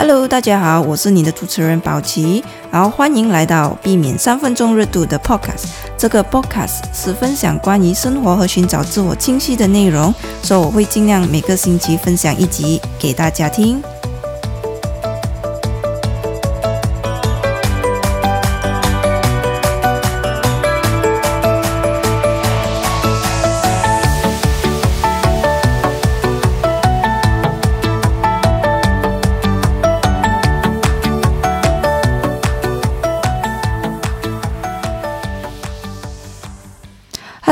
Hello，大家好，我是你的主持人宝琪，然后欢迎来到避免三分钟热度的 Podcast。这个 Podcast 是分享关于生活和寻找自我清晰的内容，所以我会尽量每个星期分享一集给大家听。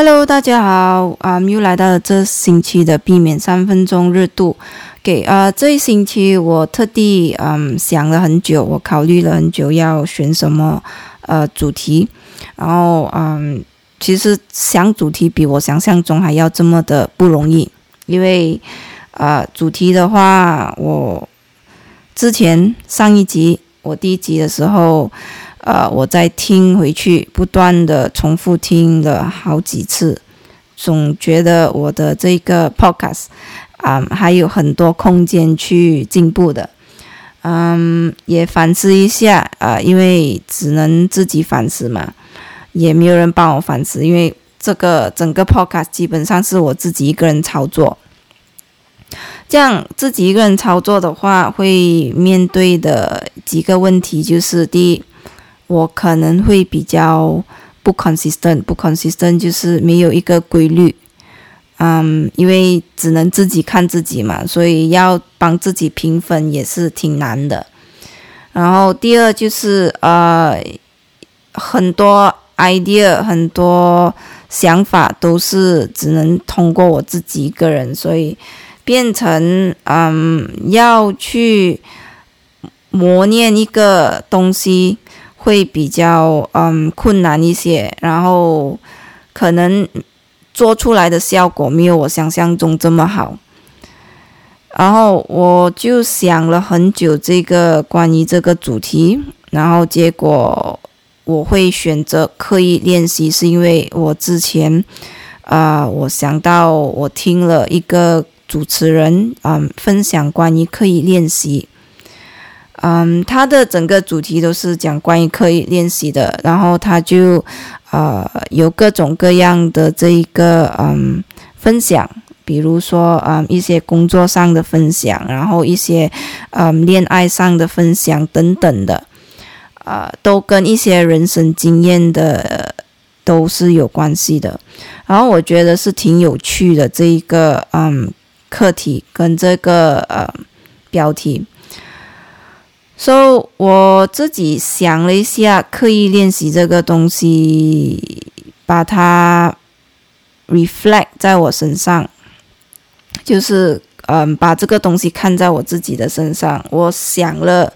Hello，大家好，啊，又来到了这星期的避免三分钟热度。给啊，这一星期我特地嗯想了很久，我考虑了很久要选什么呃主题，然后嗯，其实想主题比我想象中还要这么的不容易，因为啊主题的话，我之前上一集我第一集的时候。呃，我在听回去，不断的重复听了好几次，总觉得我的这个 podcast 啊还有很多空间去进步的。嗯，也反思一下啊，因为只能自己反思嘛，也没有人帮我反思，因为这个整个 podcast 基本上是我自己一个人操作。这样自己一个人操作的话，会面对的几个问题就是第一。我可能会比较不 consistent，不 consistent 就是没有一个规律，嗯，因为只能自己看自己嘛，所以要帮自己评分也是挺难的。然后第二就是呃，很多 idea，很多想法都是只能通过我自己一个人，所以变成嗯要去磨练一个东西。会比较嗯困难一些，然后可能做出来的效果没有我想象中这么好。然后我就想了很久这个关于这个主题，然后结果我会选择刻意练习，是因为我之前啊，我想到我听了一个主持人嗯分享关于刻意练习。嗯，他的整个主题都是讲关于刻意练习的，然后他就呃有各种各样的这一个嗯分享，比如说嗯一些工作上的分享，然后一些嗯恋爱上的分享等等的，呃都跟一些人生经验的都是有关系的，然后我觉得是挺有趣的这一个嗯课题跟这个呃标题。所以我自己想了一下，刻意练习这个东西，把它 reflect 在我身上，就是嗯，把这个东西看在我自己的身上。我想了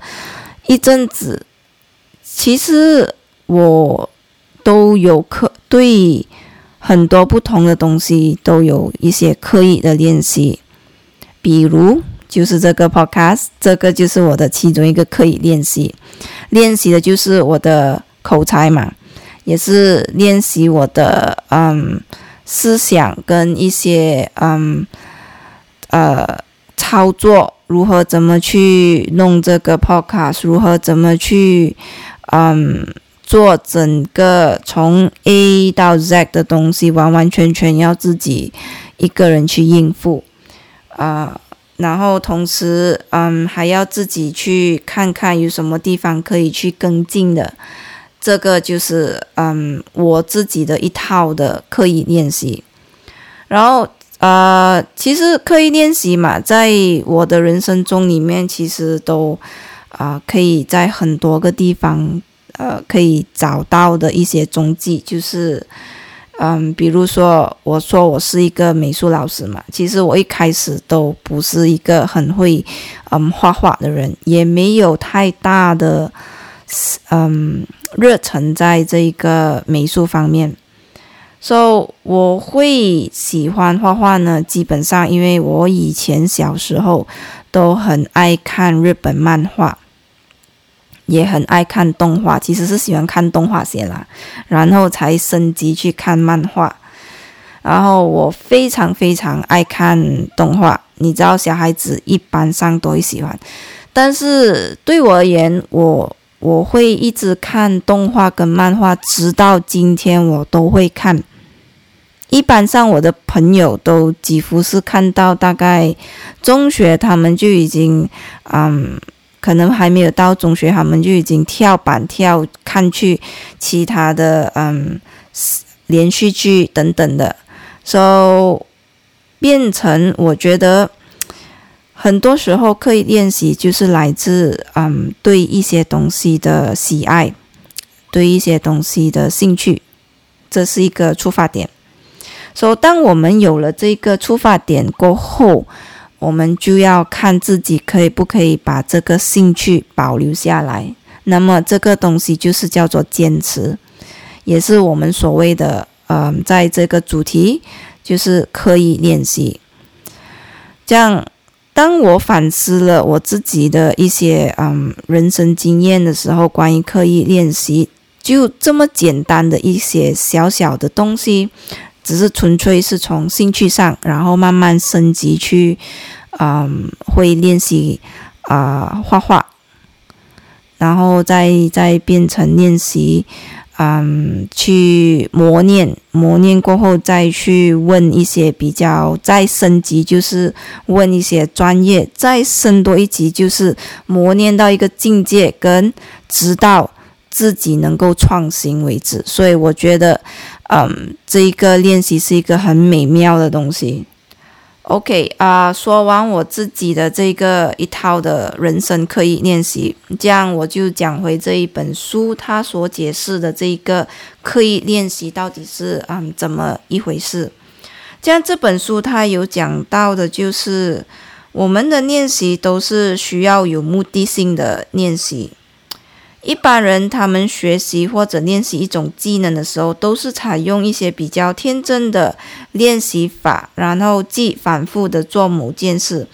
一阵子，其实我都有刻对很多不同的东西都有一些刻意的练习，比如。就是这个 podcast，这个就是我的其中一个可以练习，练习的就是我的口才嘛，也是练习我的嗯思想跟一些嗯呃操作，如何怎么去弄这个 podcast，如何怎么去嗯做整个从 A 到 Z 的东西，完完全全要自己一个人去应付啊。然后同时，嗯，还要自己去看看有什么地方可以去跟进的，这个就是嗯我自己的一套的刻意练习。然后呃，其实刻意练习嘛，在我的人生中里面，其实都啊可以在很多个地方呃可以找到的一些踪迹，就是。嗯，比如说，我说我是一个美术老师嘛，其实我一开始都不是一个很会嗯画画的人，也没有太大的嗯热忱在这一个美术方面。所以我会喜欢画画呢，基本上因为我以前小时候都很爱看日本漫画。也很爱看动画，其实是喜欢看动画先啦，然后才升级去看漫画。然后我非常非常爱看动画，你知道小孩子一般上都会喜欢，但是对我而言，我我会一直看动画跟漫画，直到今天我都会看。一般上，我的朋友都几乎是看到大概中学，他们就已经，嗯，可能还没有到中学，他们就已经跳板跳看去其他的，嗯，连续剧等等的，so 变成我觉得很多时候刻意练习就是来自，嗯，对一些东西的喜爱，对一些东西的兴趣，这是一个出发点。所以，当我们有了这个出发点过后，我们就要看自己可以不可以把这个兴趣保留下来。那么，这个东西就是叫做坚持，也是我们所谓的呃，在这个主题就是刻意练习。这样，当我反思了我自己的一些嗯人生经验的时候，关于刻意练习，就这么简单的一些小小的东西。只是纯粹是从兴趣上，然后慢慢升级去，嗯，会练习啊画画，然后再再变成练习，嗯，去磨练，磨练过后再去问一些比较再升级，就是问一些专业，再升多一级，就是磨练到一个境界，跟直到自己能够创新为止。所以我觉得。嗯，这一个练习是一个很美妙的东西。OK 啊，说完我自己的这个一套的人生刻意练习，这样我就讲回这一本书，它所解释的这一个刻意练习到底是嗯怎么一回事。像这本书它有讲到的，就是我们的练习都是需要有目的性的练习。一般人他们学习或者练习一种技能的时候，都是采用一些比较天真的练习法，然后即反复的做某件事，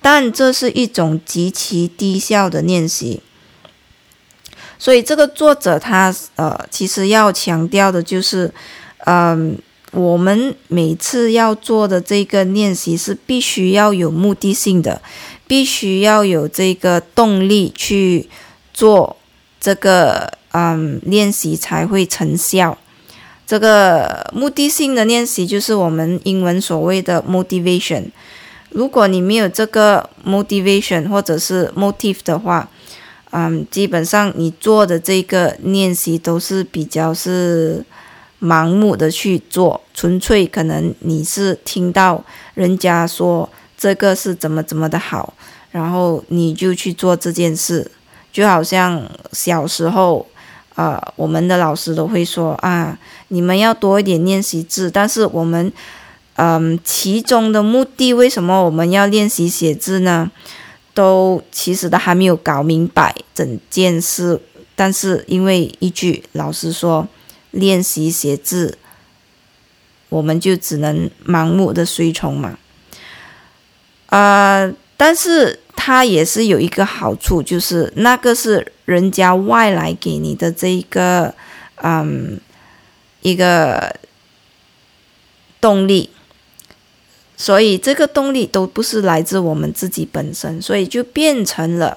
但这是一种极其低效的练习。所以这个作者他呃，其实要强调的就是，嗯，我们每次要做的这个练习是必须要有目的性的，必须要有这个动力去做。这个嗯，练习才会成效。这个目的性的练习就是我们英文所谓的 motivation。如果你没有这个 motivation 或者是 motive 的话，嗯，基本上你做的这个练习都是比较是盲目的去做，纯粹可能你是听到人家说这个是怎么怎么的好，然后你就去做这件事。就好像小时候，呃，我们的老师都会说啊，你们要多一点练习字。但是我们，嗯，其中的目的，为什么我们要练习写字呢？都其实都还没有搞明白整件事。但是因为一句老师说练习写字，我们就只能盲目的随从嘛。啊，但是。它也是有一个好处，就是那个是人家外来给你的这一个，嗯，一个动力，所以这个动力都不是来自我们自己本身，所以就变成了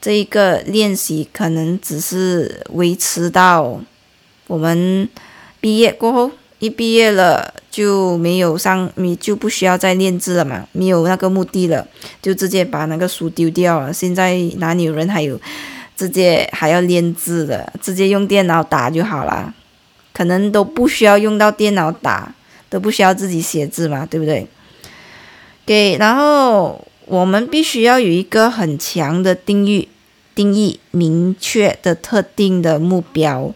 这一个练习可能只是维持到我们毕业过后。一毕业了就没有上，你就不需要再练字了嘛，没有那个目的了，就直接把那个书丢掉了。现在哪里有人还有直接还要练字的？直接用电脑打就好了，可能都不需要用到电脑打，都不需要自己写字嘛，对不对？给，然后我们必须要有一个很强的定义，定义明确的特定的目标，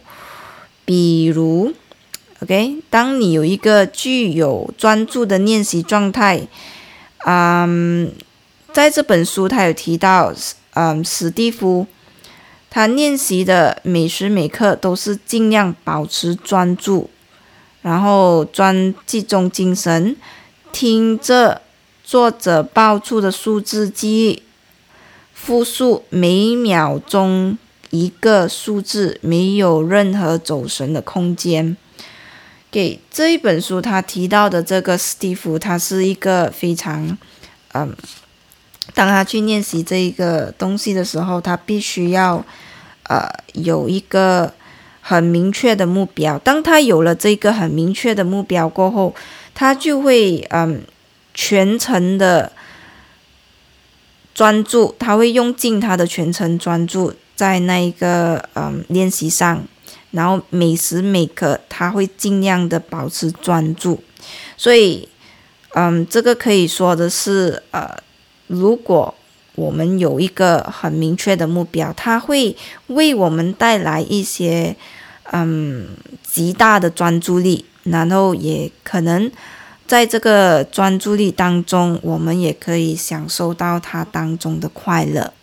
比如。OK，当你有一个具有专注的练习状态，嗯，在这本书他有提到，嗯，史蒂夫他练习的每时每刻都是尽量保持专注，然后专集中精神，听着作者报出的数字记忆，复述每秒钟一个数字，没有任何走神的空间。给这一本书，他提到的这个史蒂夫，他是一个非常，嗯，当他去练习这一个东西的时候，他必须要呃有一个很明确的目标。当他有了这个很明确的目标过后，他就会嗯全程的专注，他会用尽他的全程专注在那一个嗯练习上，然后每时每刻他会尽量的保持专注。所以嗯，这个可以说的是呃。如果我们有一个很明确的目标，它会为我们带来一些嗯极大的专注力，然后也可能在这个专注力当中，我们也可以享受到它当中的快乐，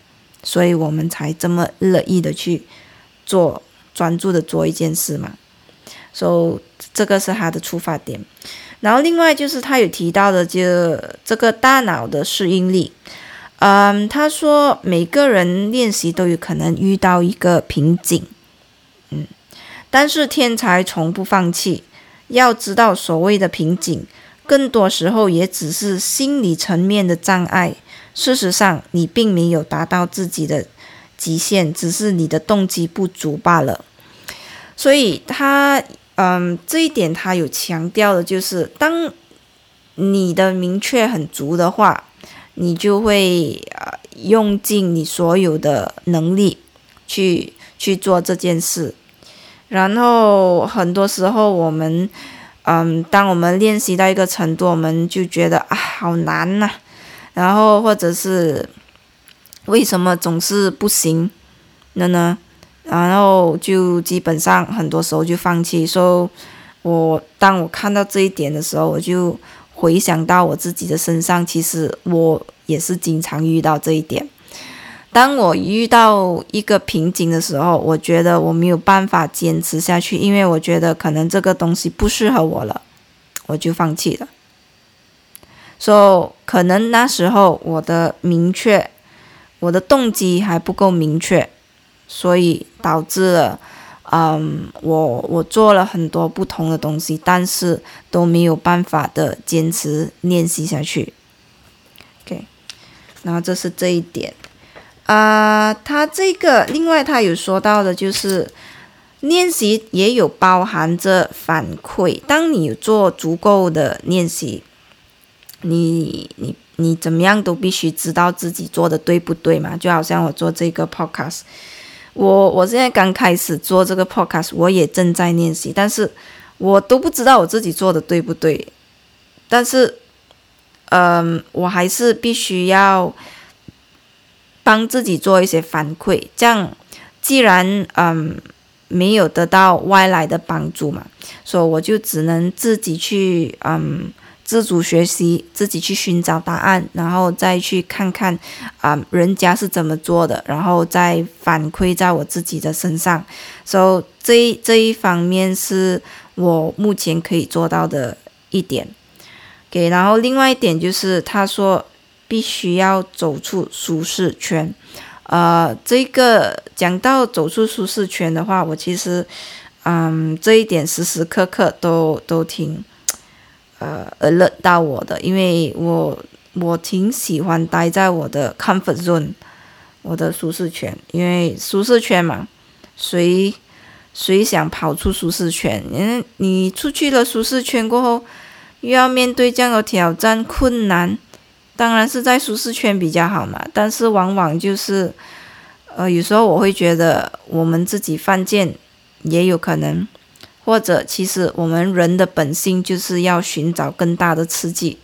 所以我们才这么乐意的去做专注的做一件事嘛。所以这个是他的出发点。然后另外就是他有提到的，就这个大脑的适应力。嗯，他说每个人练习都有可能遇到一个瓶颈，嗯，但是天才从不放弃。要知道，所谓的瓶颈，更多时候也只是心理层面的障碍。事实上，你并没有达到自己的极限，只是你的动机不足罢了。所以他。嗯，这一点他有强调的，就是当你的明确很足的话，你就会呃用尽你所有的能力去去做这件事。然后很多时候我们，嗯，当我们练习到一个程度，我们就觉得啊好难呐，然后或者是为什么总是不行了呢？然后就基本上很多时候就放弃。说，我当我看到这一点的时候，我就回想到我自己的身上，其实我也是经常遇到这一点。当我遇到一个瓶颈的时候，我觉得我没有办法坚持下去，因为我觉得可能这个东西不适合我了，我就放弃了。说可能那时候我的明确，我的动机还不够明确。所以导致了，嗯，我我做了很多不同的东西，但是都没有办法的坚持练习下去。OK，然后这是这一点。啊，他这个另外他有说到的就是练习也有包含着反馈。当你做足够的练习，你你你怎么样都必须知道自己做的对不对嘛？就好像我做这个 Podcast。我我现在刚开始做这个 podcast，我也正在练习，但是我都不知道我自己做的对不对。但是，嗯，我还是必须要帮自己做一些反馈。这样，既然嗯没有得到外来的帮助嘛，所以我就只能自己去嗯。自主学习，自己去寻找答案，然后再去看看啊，人家是怎么做的，然后再反馈在我自己的身上。所以这这一方面是我目前可以做到的一点。给，然后另外一点就是他说必须要走出舒适圈。呃，这个讲到走出舒适圈的话，我其实嗯这一点时时刻刻都都挺。呃，而乐到我的，因为我我挺喜欢待在我的 comfort zone，我的舒适圈，因为舒适圈嘛，谁谁想跑出舒适圈？嗯，你出去了舒适圈过后，又要面对这样的挑战困难，当然是在舒适圈比较好嘛。但是往往就是，呃，有时候我会觉得我们自己犯贱，也有可能。或者，其实我们人的本性就是要寻找更大的刺激，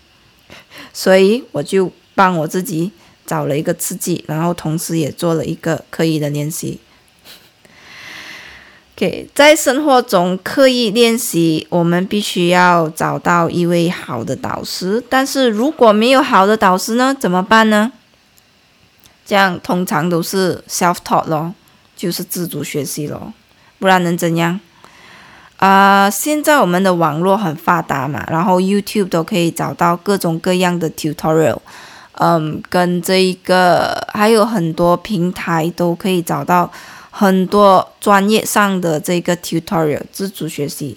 所以我就帮我自己找了一个刺激，然后同时也做了一个刻意的练习。给在生活中刻意练习，我们必须要找到一位好的导师。但是如果没有好的导师呢？怎么办呢？这样通常都是 self-taught 咯，就是自主学习咯，不然能怎样？啊，现在我们的网络很发达嘛，然后 YouTube 都可以找到各种各样的 tutorial，嗯，跟这一个还有很多平台都可以找到很多专业上的这个 tutorial 自主学习，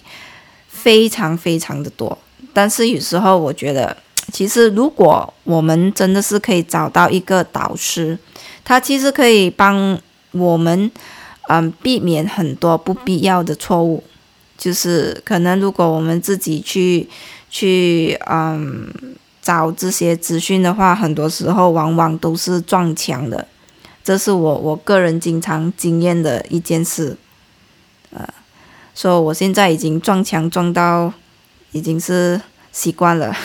非常非常的多。但是有时候我觉得其实如果我们真的是可以找到一个导师，他其实可以帮我们，嗯，避免很多不必要的错误。就是可能如果我们自己去去嗯找这些资讯的话，很多时候往往都是撞墙的。这是我我个人经常经验的一件事，呃，所以我现在已经撞墙撞到已经是习惯了。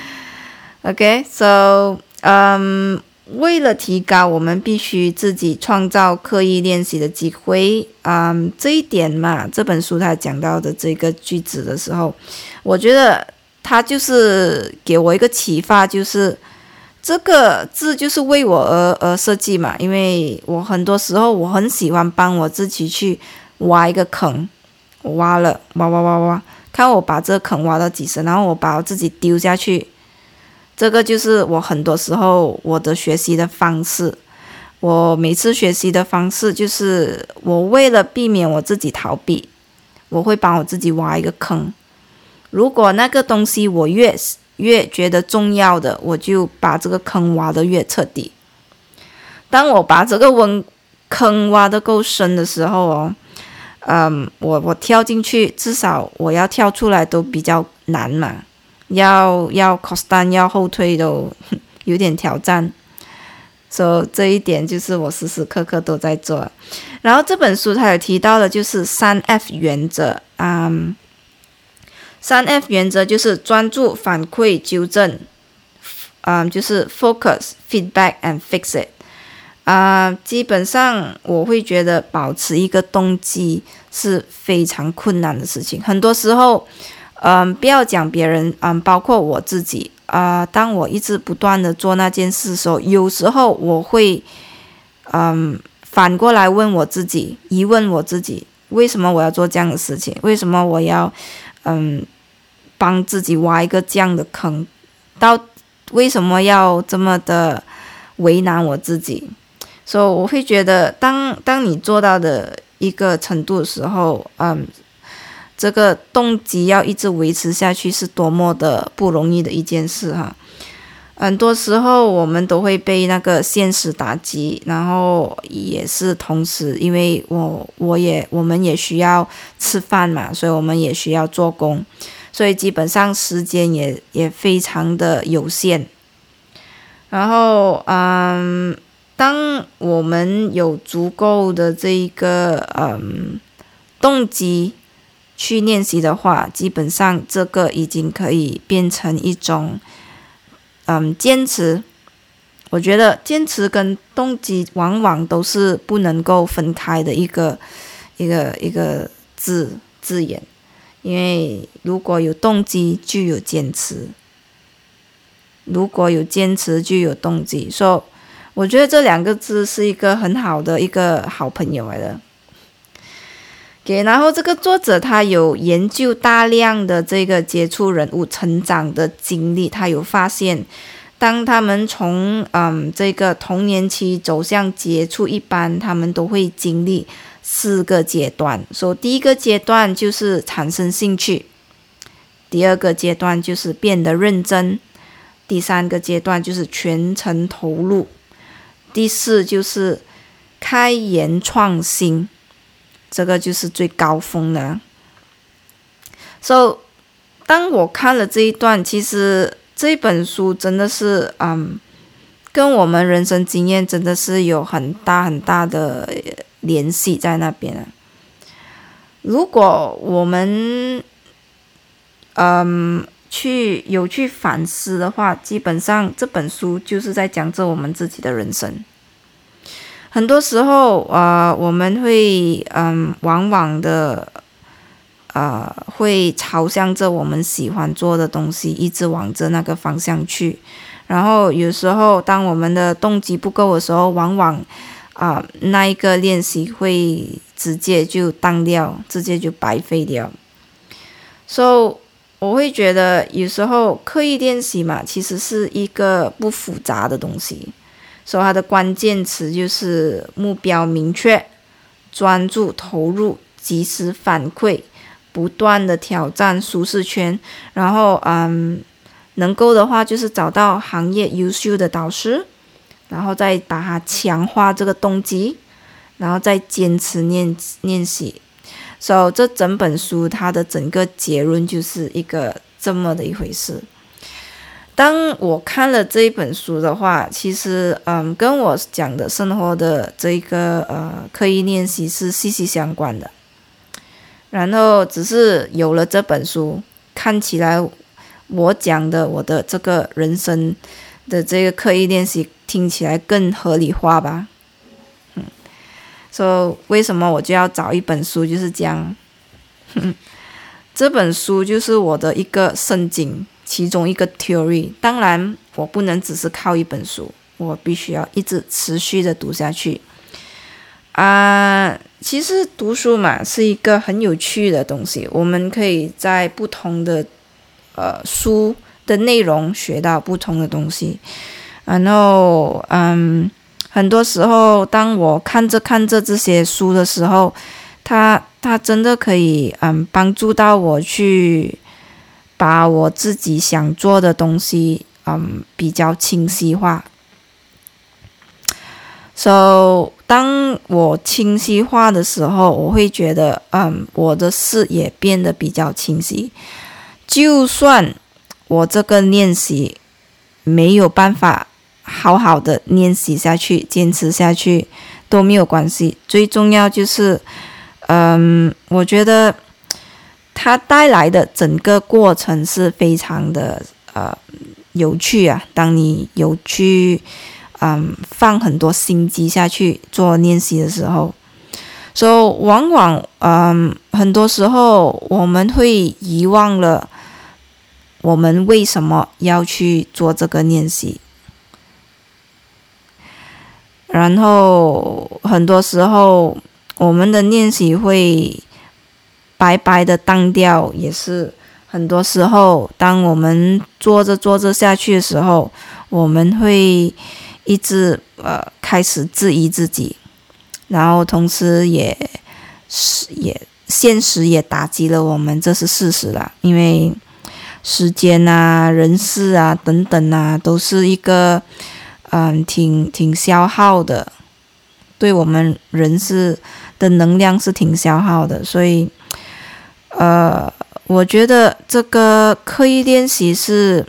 OK，so，嗯，为了提高，我们必须自己创造刻意练习的机会。嗯，这一点嘛，这本书他讲到的这个句子的时候，我觉得他就是给我一个启发，就是这个字就是为我而而设计嘛。因为我很多时候我很喜欢帮我自己去挖一个坑，我挖了，挖挖挖挖，看我把这个坑挖到几深，然后我把我自己丢下去。这个就是我很多时候我的学习的方式。我每次学习的方式就是，我为了避免我自己逃避，我会帮我自己挖一个坑。如果那个东西我越越觉得重要的，我就把这个坑挖得越彻底。当我把这个温坑挖得够深的时候哦，嗯，我我跳进去，至少我要跳出来都比较难嘛。要要 cost down 要后退都 有点挑战，所以这一点就是我时时刻刻都在做。然后这本书它有提到的，就是三 F 原则啊，三 F 原则就是专注、反馈、纠正，嗯，就是 focus、feedback and fix it。啊，基本上我会觉得保持一个动机是非常困难的事情，很多时候。嗯，不要讲别人，嗯，包括我自己啊。当我一直不断的做那件事的时候，有时候我会，嗯，反过来问我自己，疑问我自己，为什么我要做这样的事情？为什么我要，嗯，帮自己挖一个这样的坑？到为什么要这么的为难我自己？所以我会觉得，当当你做到的一个程度的时候，嗯。这个动机要一直维持下去是多么的不容易的一件事哈！很多时候我们都会被那个现实打击，然后也是同时，因为我我也我们也需要吃饭嘛，所以我们也需要做工，所以基本上时间也也非常的有限。然后嗯，当我们有足够的这一个嗯动机。去练习的话，基本上这个已经可以变成一种，嗯，坚持。我觉得坚持跟动机往往都是不能够分开的一个一个一个字字眼，因为如果有动机就有坚持，如果有坚持就有动机。说，我觉得这两个字是一个很好的一个好朋友来的。给，然后这个作者他有研究大量的这个接触人物成长的经历，他有发现，当他们从嗯这个童年期走向接触一般，他们都会经历四个阶段。说第一个阶段就是产生兴趣，第二个阶段就是变得认真，第三个阶段就是全程投入，第四就是开研创新。这个就是最高峰的。所以，当我看了这一段，其实这本书真的是，嗯，跟我们人生经验真的是有很大很大的联系在那边。如果我们，嗯，去有去反思的话，基本上这本书就是在讲着我们自己的人生。很多时候，呃，我们会，嗯，往往的，呃，会朝向着我们喜欢做的东西，一直往着那个方向去。然后有时候，当我们的动机不够的时候，往往，啊，那一个练习会直接就当掉，直接就白费掉。所以，我会觉得有时候刻意练习嘛，其实是一个不复杂的东西。所以它的关键词就是目标明确、专注投入、及时反馈、不断的挑战舒适圈，然后嗯，能够的话，就是找到行业优秀的导师，然后再把它强化这个动机，然后再坚持练练习。所以这整本书它的整个结论就是一个这么的一回事。当我看了这一本书的话，其实嗯，跟我讲的生活的这个呃刻意练习是息息相关的。然后只是有了这本书，看起来。我讲的我的这个人生的这个刻意练习听起来更合理化吧，嗯，说为什么我就要找一本书就是这样，这本书就是我的一个圣经，其中一个 theory。当然，我不能只是靠一本书，我必须要一直持续的读下去。啊，其实读书嘛是一个很有趣的东西，我们可以在不同的。呃，书的内容学到不同的东西，然后，嗯，很多时候，当我看着看着这些书的时候，它它真的可以，嗯，帮助到我去把我自己想做的东西，嗯，比较清晰化。So，当我清晰化的时候，我会觉得，嗯，我的视野变得比较清晰。就算我这个练习没有办法好好的练习下去、坚持下去都没有关系。最重要就是，嗯，我觉得它带来的整个过程是非常的呃有趣啊。当你有去嗯放很多心机下去做练习的时候，所以往往嗯很多时候我们会遗忘了。我们为什么要去做这个练习？然后很多时候，我们的练习会白白的当掉，也是很多时候，当我们做着做着下去的时候，我们会一直呃开始质疑自己，然后同时也是也现实也打击了我们，这是事实啦，因为。时间啊，人事啊，等等啊，都是一个，嗯，挺挺消耗的，对我们人是的能量是挺消耗的，所以，呃，我觉得这个刻意练习是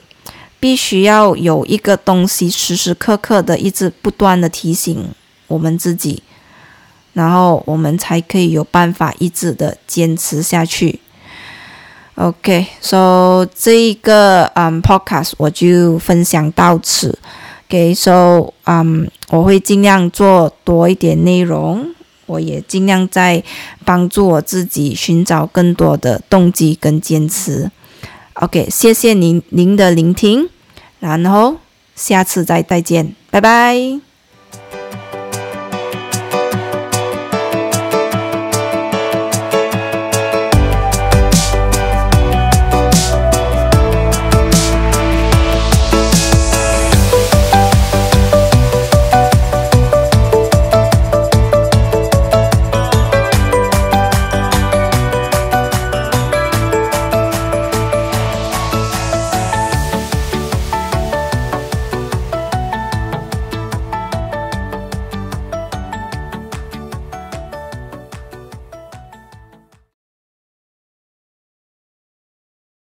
必须要有一个东西时时刻刻的一直不断的提醒我们自己，然后我们才可以有办法一直的坚持下去。OK，so 这一个嗯 podcast 我就分享到此。OK，so 嗯，我会尽量做多一点内容，我也尽量在帮助我自己寻找更多的动机跟坚持。OK，谢谢您您的聆听，然后下次再再见，拜拜。